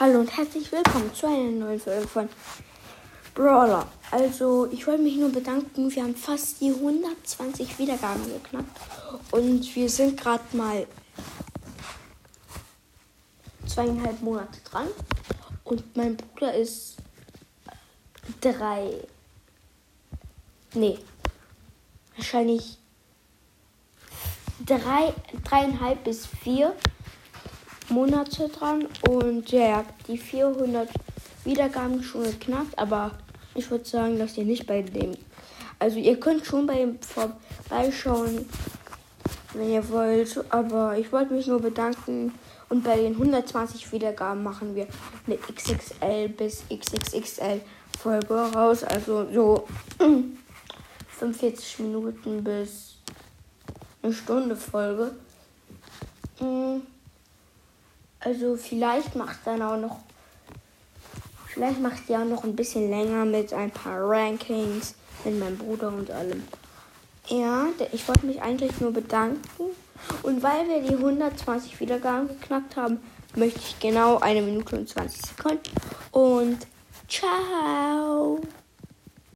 Hallo und herzlich willkommen zu einer neuen Folge von Brawler. Also, ich wollte mich nur bedanken. Wir haben fast die 120 Wiedergaben geknackt. Und wir sind gerade mal zweieinhalb Monate dran. Und mein Bruder ist drei. Nee. Wahrscheinlich drei, dreieinhalb bis vier Monate dran und ja, die 400 Wiedergaben schon geknackt, aber ich würde sagen, dass ihr nicht bei dem. Also ihr könnt schon bei ihm vorbeischauen, wenn ihr wollt, aber ich wollte mich nur bedanken und bei den 120 Wiedergaben machen wir eine XXL bis XXXL Folge raus, also so 45 Minuten bis eine Stunde Folge. Mhm. Also vielleicht macht dann auch noch. Vielleicht macht ihr auch noch ein bisschen länger mit ein paar Rankings mit meinem Bruder und allem. Ja, ich wollte mich eigentlich nur bedanken. Und weil wir die 120 Wiedergaben geknackt haben, möchte ich genau eine Minute und 20 Sekunden. Und ciao!